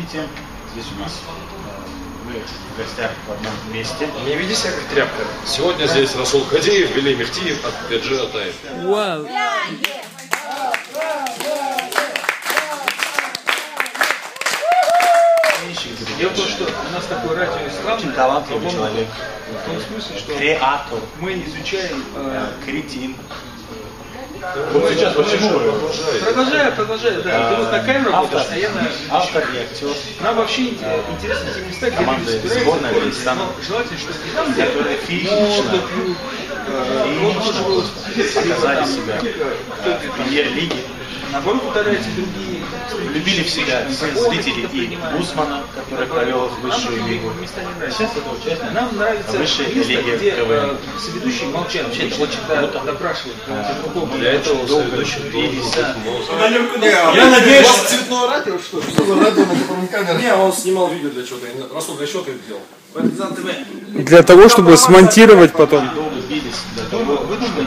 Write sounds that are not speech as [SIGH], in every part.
Видите, здесь у нас э, мы в гостях в одном месте. Не веди себя как тряпка. Сегодня здесь Расул Хадиев, Вели Мехтиев от Гаджи Атаев. Вау. Дело в том, что у нас такой радиоислам, Очень талантливый человек. в том смысле, что Креатор. мы изучаем... э, Кретин. Вот сейчас почему продолжает? Продолжаю, продолжаю, да. Ты вот на камеру Автор. а на... Автор и актер. Нам вообще интересны те места, где Команда сборная но желательно, чтобы не там, где Которые физично э, показали себя в премьер-лиге. Наоборот, ударяете другие. Влюбили в себя всех зрителей и Гусмана, который провел в высшую лигу. Сейчас это участник Нам нравится место, лиги где КВН. э, соведущие молчат, обычно, когда допрашивают кого-то другого. Для этого соведущий мозг. Я надеюсь, у вас цветное радио, что ли? Что радио, на [LAUGHS] котором камера? Не, он снимал видео для чего-то. Расул, для чего ты это делал? Для того, чтобы смонтировать потом. Долго бились для того, чтобы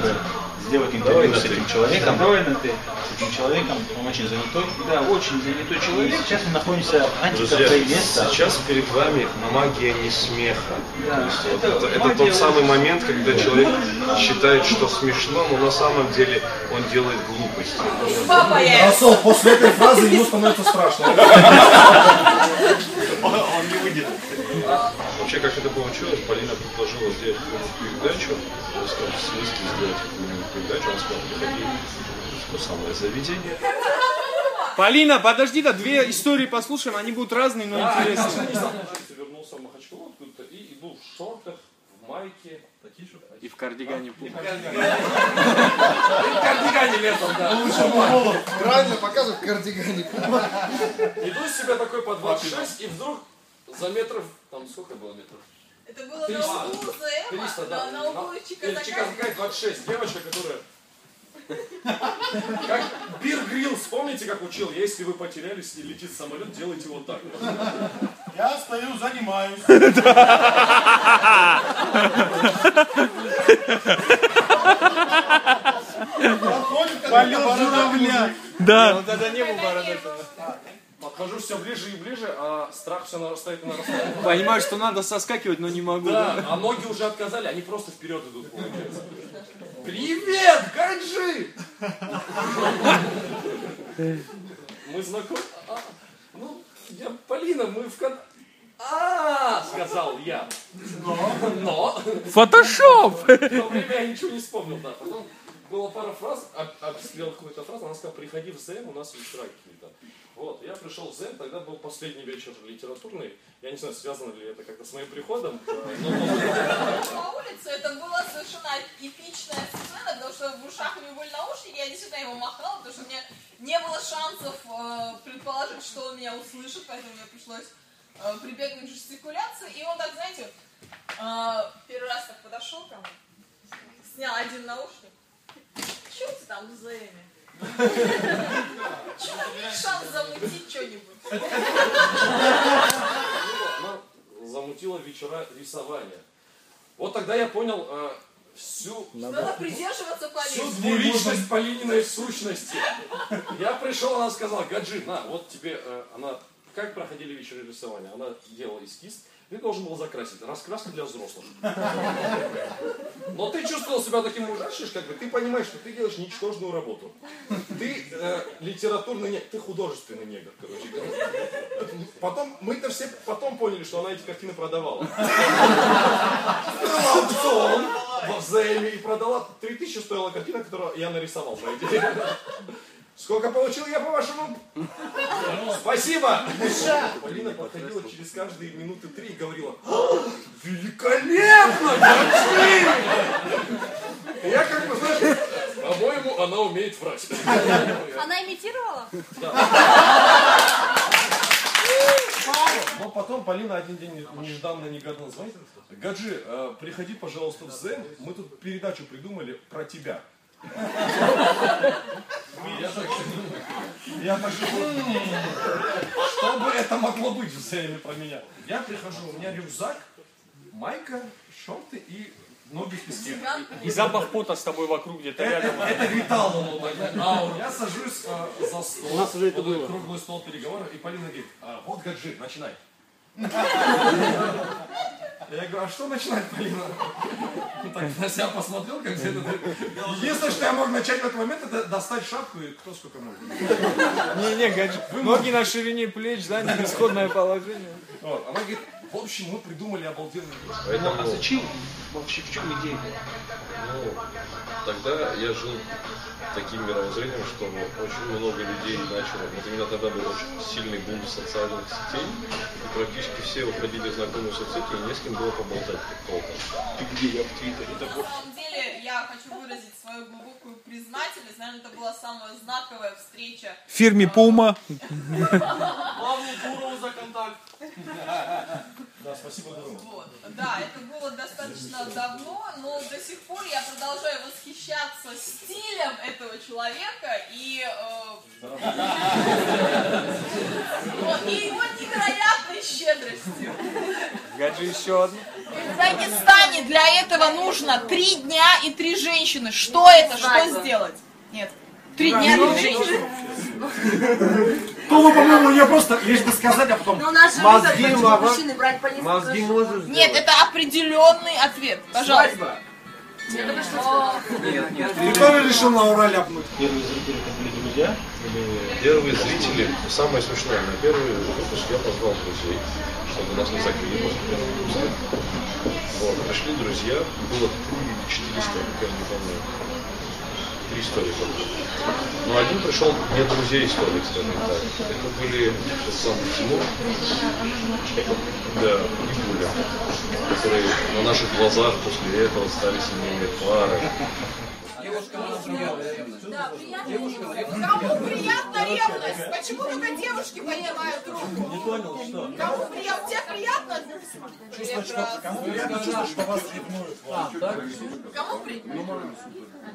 сделать интервью с этим человеком. На ты. С этим человеком, он очень занятой. Да, очень занятой И человек. сейчас мы находимся в антикафе место. сейчас перед вами магия не смеха. Да, То есть вот это это, это магия тот самый момент, когда человек считает, что смешно, но на самом деле он делает глупости. Папа я. Расул, после этой фразы ему становится страшно. [LAUGHS] Он не Вообще, как это получилось, Полина предложила сделать какую-нибудь передачу, в скажем, в смысле сделать какую-нибудь передачу, она сказала, приходи в то самое заведение. Полина, подожди, да две истории послушаем, они будут разные, но интересные. Вернулся в Махачкалу откуда-то и иду в шортах, в майке. Такие же? И в кардигане пума. Кардигане летом, да. Правильно показывает в кардигане. Иду себя такой по 26, и вдруг за метров, там сколько было метров? Это было на 300. углу ЗМа, 300, да. на, на углу Чикатака. Чикатакай 26. Девочка, которая... Как Бир Грилл, вспомните, как учил, если вы потерялись и летит самолет, делайте вот так. Я стою, занимаюсь. Проходит полет журавля. Да. Вот это не был бородатый. Подхожу все ближе и ближе, а страх все нарастает и нарастает. Понимаю, что надо соскакивать, но не могу. Да, а ноги уже отказали, они просто вперед идут, получается. Привет, Гаджи! Мы знакомы? А, ну, я Полина, мы в кон... А, сказал я. Но. Фотошоп! В то время я ничего не вспомнил, да. Потом была пара фраз, об- обстрел какую-то фразу, она сказала, приходи в ЗМ, у нас вечера какие-то. Вот, я пришел в ЗМ, тогда был последний вечер литературный. Я не знаю, связано ли это как-то с моим приходом. э, но- По улице это была совершенно эпичная сцена, потому что в ушах у него были наушники, я действительно ему махала, потому что у меня не было шансов э, предположить, что он меня услышит, поэтому мне пришлось э, прибегнуть к жестикуляции. И он так, знаете, первый раз так подошел ко мне, снял один наушник. Че ты там в ЗМе? Шанс замутить что-нибудь? она замутила вечера рисования. Вот тогда я понял э, всю, Надо придерживаться всю двуличность Полининой сущности. Я пришел, она сказала, Гаджи, на, вот тебе, э, она, как проходили вечеры рисования? Она делала эскиз, ты должен был закрасить. Раскраска для взрослых. Но ты чувствовал себя таким ужасным, как бы ты понимаешь, что ты делаешь ничтожную работу. Ты э, литературный негр, ты художественный негр, короче говоря. Потом, мы-то все потом поняли, что она эти картины продавала. Аукцион в Земе и продала 3000 стоила картина, которую я нарисовал, по идее. Сколько получил я, по-вашему? Спасибо! Полина подходила через каждые минуты три и говорила, «А, великолепно, Гаджи!» Я как бы, знаешь, по-моему, она умеет врать. Она имитировала? Но потом Полина один день нежданно негаданно звонит. Гаджи, э, приходи, пожалуйста, в Зен. Мы тут передачу придумали про тебя. Я так, я так «М, что бы это могло быть в Зене про меня? Я прихожу, у меня рюкзак, майка, шорты и ноги в песке. И запах пота с тобой вокруг где-то Это, рядом. это вот так, да? ауру. Я сажусь э, за стол. У нас уже это вот было. Круглый стол переговоров, и Полина говорит, «А, вот гаджет, начинай. [LAUGHS] Я говорю, а что начинать, Полина? Ну, так на себя посмотрел, как где-то. Единственное, что я мог начать в этот момент, это достать шапку и кто сколько может. Не-не. Ноги на ширине плеч, заняли исходное положение. Вот. Она говорит, в общем, мы придумали обалденную вещь. Поэтому А зачем? Вообще, в чем идея? Ну, тогда я жил таким мировоззрением, что очень много людей начало. Вот именно тогда был очень сильный бум социальных сетей. И практически все уходили в знакомые соцсети, и не с кем было поболтать как толком. Ты где? Я в Твиттере. Самом деле, я хочу выразить свою глубокую признательность. Наверное, это была самая знаковая встреча. В фирме Пума. Главный Гурову за контакт. Да, спасибо. Вот. Да, это было достаточно давно, но до сих пор я продолжаю восхищаться стилем этого человека и, э, [LAUGHS] и его невероятной щедростью. Гаджет еще одну. В Дагестане для этого нужно три дня и три женщины. Что это? Что сделать? Нет. Три дня и три женщины. Ну, по-моему, у нее просто лишь бы сказать, а потом... Ну, у нас же Мозги выбор, могут- мужчины брать по несколько Мозги можешь Нет, это определенный ответ. Пожалуйста. Свадьба. Я. Нет, нет. Ты тоже решил на ура ляпнуть? Первые зрители это друзья? Или... Первые зрители, самое смешное, на первый выпуск я позвал друзей, чтобы нас не закрыли после первого выпуска. Вот, пришли друзья, было три или четыре истории, я не помню. Три было. Но один пришел не друзей истории, скажем так. Это были самый Тимур, да, и Буля, которые на наших глазах после этого стали семейной парой. Да, приятно. Кому приятна ревность? Почему только девушки поднимают руку? Не понял, что? Кому приятно? Тебе приятно? Прекрасно. Приятно чувствовать, что вас ревнуют. Кому приятно?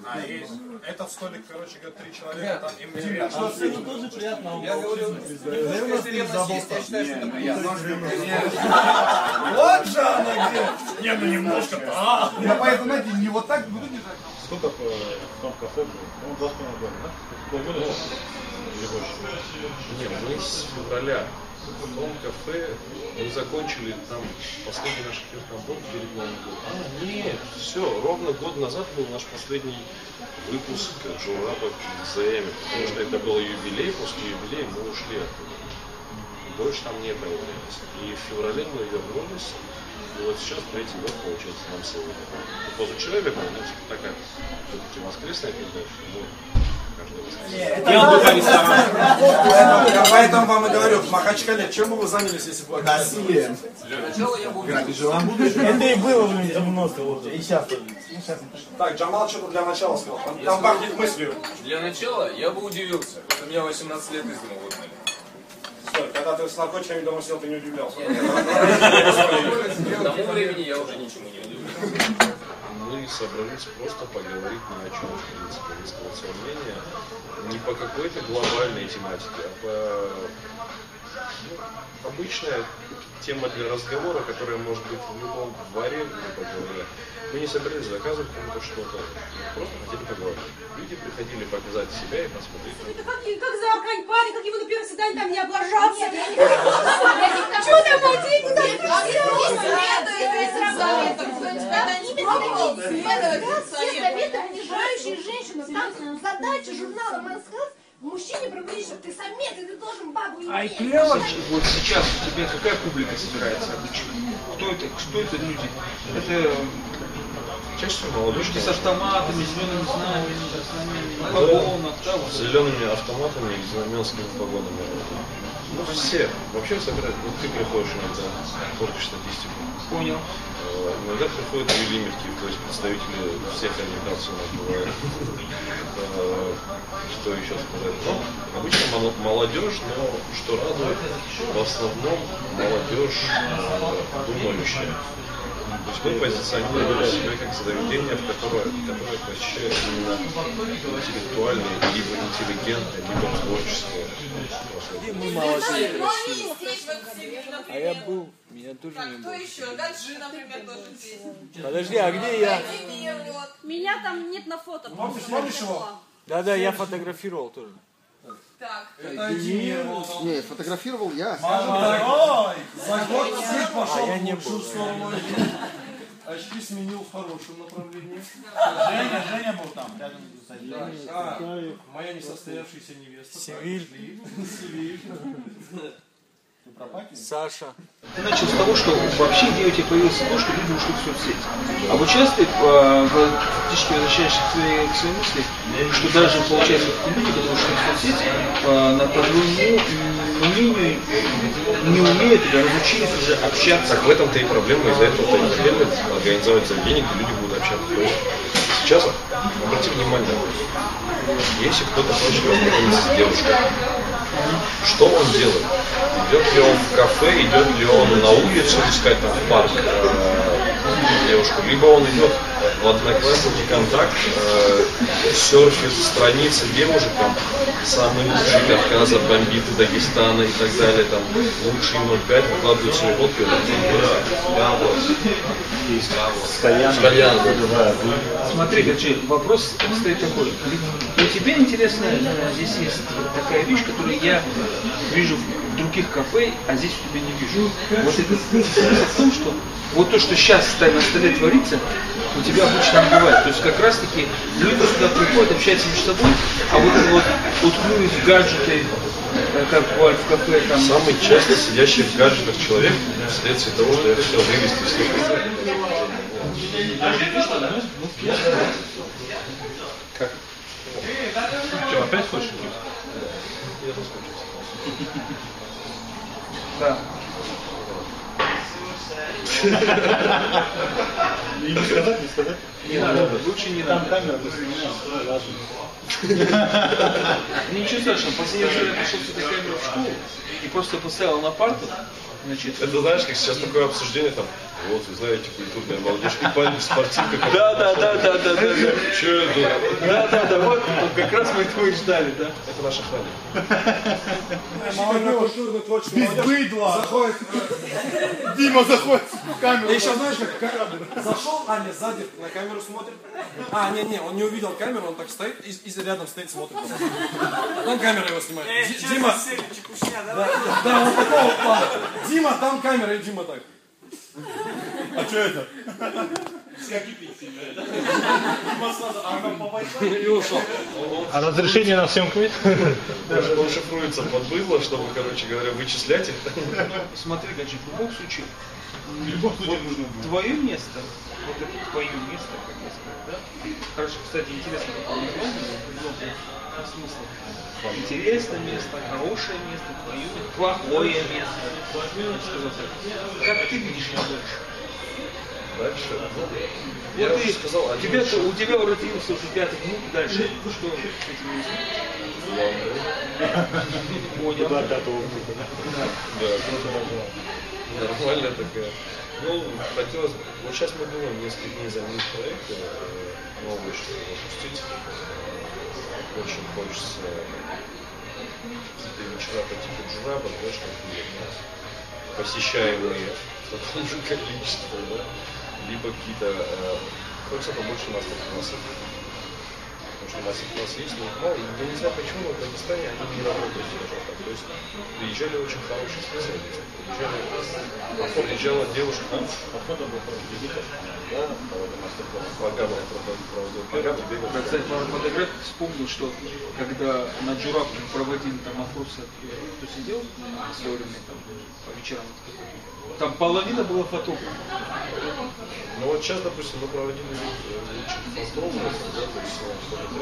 А, есть. Этот столик, короче говоря, три человека, там им интересно. Я говорю, если ревность есть, я считаю, что это приятно. Вот же она где! Не, ну немножко. А, Я поэтому, знаете, не вот так буду держать. Э, в том кафе было? Ну, два с половиной года, да? Полгода? Или больше? Не, мы с февраля в том кафе мы закончили там последний наш был перед Новым годом. А, нет, все, ровно год назад был наш последний выпуск Джурапа в ЗМ, потому что это был юбилей, после юбилея мы ушли оттуда. Больше там не появлялись. И в феврале мы вернулись, и вот сейчас третий год получается нам сегодня. И позавчера вернулись, ну, типа такая, все-таки воскресная передача, воскресенье. Я поэтому вам и говорю, в Махачкале, чем бы вы занялись, если бы... Насилие. Это и было в 90-е уже. И сейчас. Ну. Так, Джамал что-то для начала сказал. Там- пахнет мыслью. Для начала я бы удивился, что меня 18 лет из. Стой, когда ты с наркотиками дома сидел, ты не удивлялся. К тому времени я уже ничему не удивлюсь. Мы собрались просто поговорить ни о чем, в принципе, высказать свое мнение. Не по какой-то глобальной тематике, а по обычная тема для разговора, которая может быть в любом дворе, грубо говоря. Мы не собирались заказывать кому-то что-то, просто хотели поговорить. Люди приходили показать себя и посмотреть. Это как, как за аркань парень, как его на первом свидании там не облажался. Что там один? Все советы, унижающие женщину. Там задача журнала Men's Health мужчине что ты самец, и ты должен бабу иметь. Вот сейчас у тебя какая публика собирается обычно? Кто это, кто это люди? Это Чаще всего молодежь, люди с автоматами, зелеными знаменами, на погонах, да, вот. с зелеными автоматами и знаменскими погонами. Ну, все. Вообще собирают. Вот ты приходишь иногда, портишь статистику. Понял. Э, Иногда приходят велимерки, то есть представители всех организаций у нас бывают. Э, Что еще сказать? Ну, обычно мол- молодежь, но что радует, в основном молодежь э, думающая. То есть мы позиционируем себя как заведение, в которое, которое посещают именно интеллектуальные, либо интеллигентные, либо творческие пошел. Где мы Ну, молодые, красивые. в. А я был, меня тоже Так, не кто было. еще? Гаджи, например, тоже здесь. Подожди, а где я? Меня там нет на фото. Помнишь, помнишь его? Да-да, я фотографировал тоже. Так. Не, фотографировал я. Ой, за год цвет пошел А, я в не лучшую сторону. Очки сменил в хорошем направлении. Женя, Женя был там, рядом с Так, а, моя несостоявшаяся невеста. Севиль. Так. Севиль. Саша. Ты начал с того, что вообще идея у тебя появилась то, что люди ушли в соцсети. А вот сейчас ты э, в- фактически возвращаешься к своей, к своей мысли, что даже, получается, люди, которые ушли в соцсети, э, на, по твоему мнению, не умеют или разучились уже общаться. Так в этом-то и проблема, из-за этого-то и хотели организовать заведение, где люди будут общаться. Сейчас, обрати внимание, если кто-то хочет познакомиться с девушкой, что он делает? Идет ли он в кафе, идет ли он на улицу искать там в парк э, девушку, либо он идет в одноклассники контакт, э, серфит страницы девушек, там, самые лучшие Кавказа, бомбиты Дагестана и так далее, там, лучшие 0,5, выкладывают свои фотки, С кальяном. Кальяном. Смотри, Гаджи, вопрос стоит такой. У тебя интересно, э, здесь есть такая вещь, которую я вижу в других кафе, а здесь у тебя не вижу. Вот это смысл в том, что вот то, что сейчас на столе творится, у тебя обычно не бывает. То есть как раз таки люди сюда приходят, общаются между собой, а вот это вот уткнулись в гаджеты, э, как бывает в кафе, там, Самый часто сидящий в гаджетах человек вследствие того, что я хотел вывести всех Как? Что, опять хочешь? Да. И не сказать, не сказать? Не надо, лучше не Там надо. камера не важно. Ну, Ничего страшного, последний раз я пришел с этой камерой в школу и просто поставил на парту, значит, Это знаешь, как сейчас такое обсуждение там, вот, вы знаете, культурная молодежь, и память спортивка. Да, да, да, да, да, да. Че это? Да, да, да, вот как раз мы этого и ждали, да. Это наша творчество, Без быдла. Заходит. Дима заходит в камеру. И еще знаешь, как ка- зашел, Аня сзади на камеру смотрит. А, не, не, он не увидел камеру, он так стоит и, рядом стоит, смотрит. Там камера его снимает. Ди- Дима. Да, да, вот такого плана. Дима, там камера, и Дима так. А что это? И ушел. А разрешение на съемку есть? Он шифруется под быдло, чтобы, короче говоря, вычислять их. Смотри, Гаджи, в любом случае, В любом случае нужно будет. твое место, вот это твое место, как я сказал, да? Хорошо, кстати, интересно, какое название, много смысла. Интересное место, хорошее место, твое плохое место. Как ты видишь его дальше? Дальше. ну, Я Вот ты, сказал, один тебя, шаг. у тебя родился уже пятый внук, дальше что с этим местом? Понял. Куда пятого внука, да? Да. Нормальная такая. Ну, хотелось бы, вот сейчас мы думаем несколько дней заменить проект, э, новый что запустить. Очень хочется какие-то вечера по типу джураба, такие ну, посещаемые [LAUGHS] в таком же количестве, да? Либо какие-то, э, хочется побольше нас нас что нас, нас есть, но их мало. И я не знаю, почему в Дагестане они не работают скажем так. То есть приезжали очень хорошие специалисты. Приезжали, а приезжала девушка? Походу был проводитель. Да. Программа проводил. Я, кстати, по фотографии вспомнил, что когда на Джурак проводили там опросы, кто сидел свое время там по вечерам, там половина была фотографов. Ну вот сейчас, допустим, мы проводили лучших фотографов, да, то есть тренинга.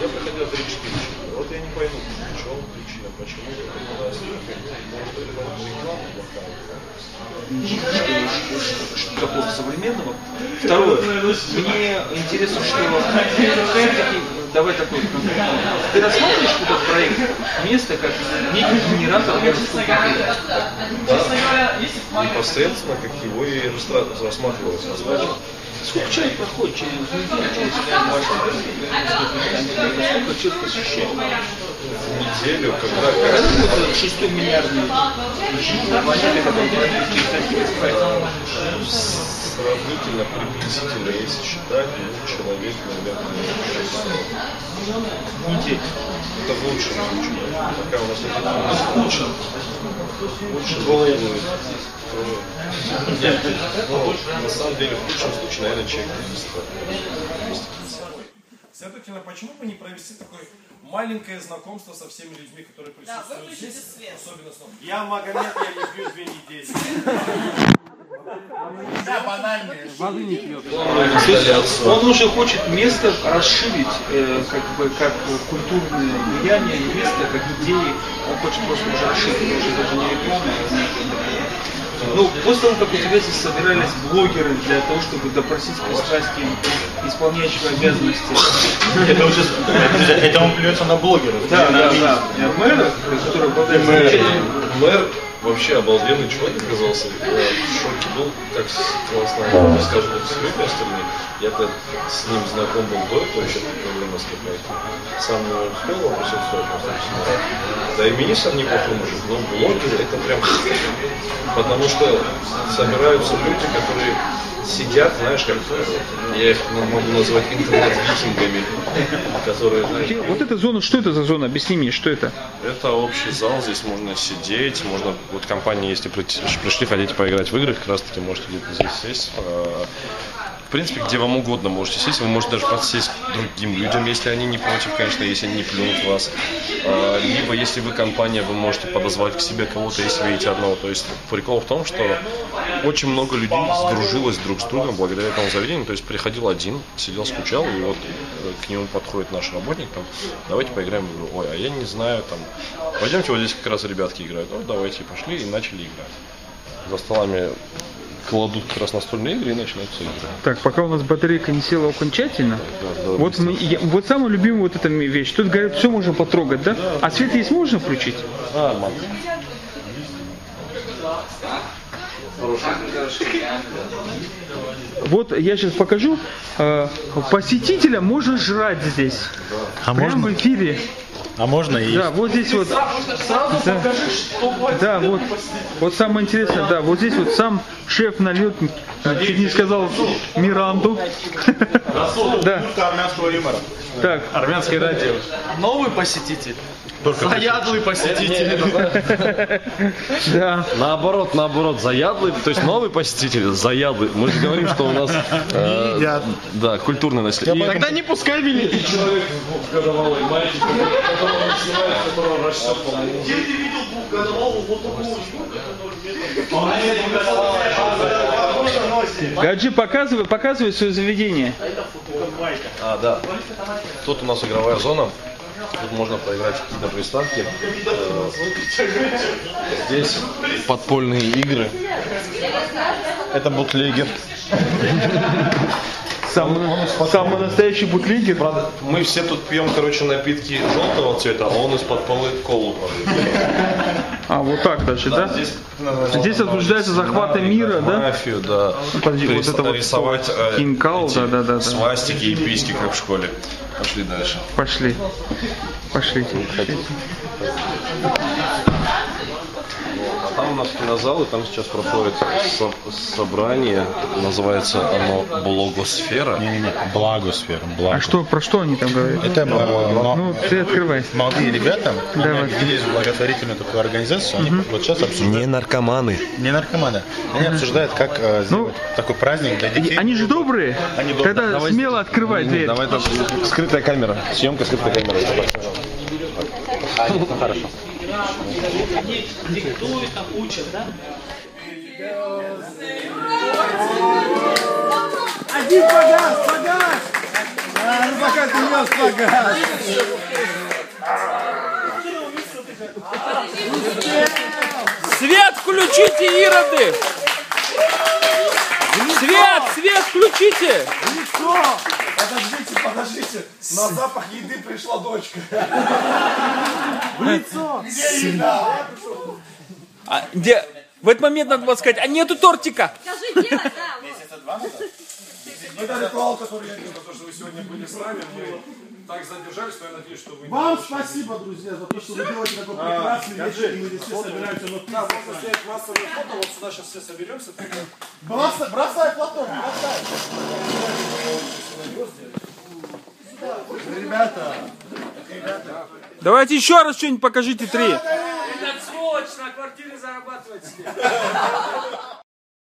Я проходил 3-4 человека. Вот я не пойму, в чем причина, почему это может это реклама плохая. Что, такого современного? Второе, мне интересно, что давай такой, ты рассматриваешь этот проект место как некий генератор городской культуры? Да. Непосредственно, как его и рассматривалось, назначено. Сколько человек проходит через неделю, через Сколько человек посещает? Неделю, когда Какой вот шестой миллиардный планеты, который проходит через такие проекты? сравнительно приблизительно, если считать, ну, человек, наверное, 600. Неделю. Это в лучшем случае. Пока у нас нет информации. Лучше. Лучше ну, на самом деле, в лучшем случае, наверное, человек 300. Следовательно, почему бы не провести такое маленькое знакомство со всеми людьми, которые Да, присутствуют выключите здесь, свет. особенно с новым. Я Магомед, я не пью две недели. Да, банальные. Воды не пьет. Он уже хочет место расширить, э, как бы как культурное влияние место, как идеи. Он хочет просто уже расширить, уже даже не рекламу, а. Ну, после того, как у тебя здесь собирались блогеры для того, чтобы допросить с пристрастием исполняющего обязанности. Это уже, это он плюется на блогеров. Да, да, да. Мэра, который обладает мэр вообще обалденный человек оказался. Я в шоке был, как классно. Не скажу, вот с любой стороны. Я-то с ним знаком был до этого, еще во время наступает. Сам не успел вопросить Да и министр неплохой мужик, но блогеры это прям Потому что собираются люди, которые сидят, знаешь, как я их могу назвать интернет-викингами, которые, знаешь, Вот эта зона, что это за зона? Объясни мне, что это? это общий зал, здесь можно сидеть, можно, вот компании, если пришли, хотите поиграть в игры, как раз таки можете где-то здесь сесть. В принципе, где вам угодно можете сесть, вы можете даже подсесть к другим людям, если они не против, конечно, если они не плюнут вас. Э, Либо, если вы компания, вы можете подозвать к себе кого-то, если видите одного. То есть прикол в том, что очень много людей сдружилось друг с другом благодаря этому заведению. То есть приходил один, сидел, скучал, и вот э, к нему подходит наш работник, там, давайте поиграем в игру. Ой, а я не знаю, там, пойдемте, вот здесь как раз ребятки играют. Ну, давайте, пошли и начали играть. За столами кладут как раз настольные игры и начинаются игры. Так, пока у нас батарейка не села окончательно, Да, да, вот, мы, я- вот самая любимая вот эта вещь. Тут говорят, все можно потрогать, да? А свет есть можно включить? А, мам. Вот я сейчас покажу. Э, посетителя можно жрать здесь. А Прямо можно? в эфире. А можно и Да, вот здесь вот. Да, да, вот, вот самое интересное, да, вот здесь вот сам шеф налетник, чуть не сказал Миранду. Да, армянского юмора. так, Армянское радио. Новый посетитель. Заядлый посетитель. да. Наоборот, наоборот, заядлый, то есть новый посетитель, заядлый. Мы же говорим, что у нас э, да, культурное наследие. И Тогда не пускай великий. человек годовалый мальчик, которого он снимает, которого растет, по-моему. Гаджи, показывай, показывай свое заведение. А, да. Тут у нас игровая зона. Тут можно поиграть на приставке. Э, Здесь подпольные игры. Это бутлегер. Самый, самый настоящий бутлигер. Правда, мы все тут пьем, короче, напитки желтого цвета, а он из-под полы колу. А, вот так даже, да? Здесь Здесь обсуждается захваты мира, да? мафию, да. подожди, вот это вот рисовать э, Кинкал, да, да, да, свастики и письки, как в школе. Пошли дальше. Пошли. Пошлите. А там у нас кинозал, и там сейчас проходит со- собрание. Называется оно Блогосфера. Не-не-не, благосфера. Благо. А что, про что они там говорят? Это э, мо- Ну, ты открывай. молодые ребята, Давай. они объединились в благотворительную такую организацию, они вот сейчас обсуждают, Не наркоманы. не наркоманы, они обсуждают, как э, сделать такой праздник для детей. Они же добрые. Они добрые. Тогда Давай. смело открывай дверь. Давай там скрытая камера. Съемка скрытая камера. Хорошо. Один погас, погас. А, ну пока ты нес погас. Свет включите, ироды! Свет, свет включите! Лицо. Подождите, подождите. На запах еды пришла дочка. В лицо. Где еда? А, где? В этот момент надо было сказать, а нету тортика! Скажи, делай, да, вот. Это ритуал, который я делаю, потому что вы сегодня были с нами. Мы так задержались, но я надеюсь, что вы... не Вам спасибо, друзья, за то, что вы делаете такой А, прекрасный вечер, и мы здесь все собираемся на Да, можно снять массовые фото, вот сюда сейчас все соберемся. Бросай, Платон, бросай. Ребята, ребята. Давайте еще раз что-нибудь покажите три. На квартире зарабатывает себе.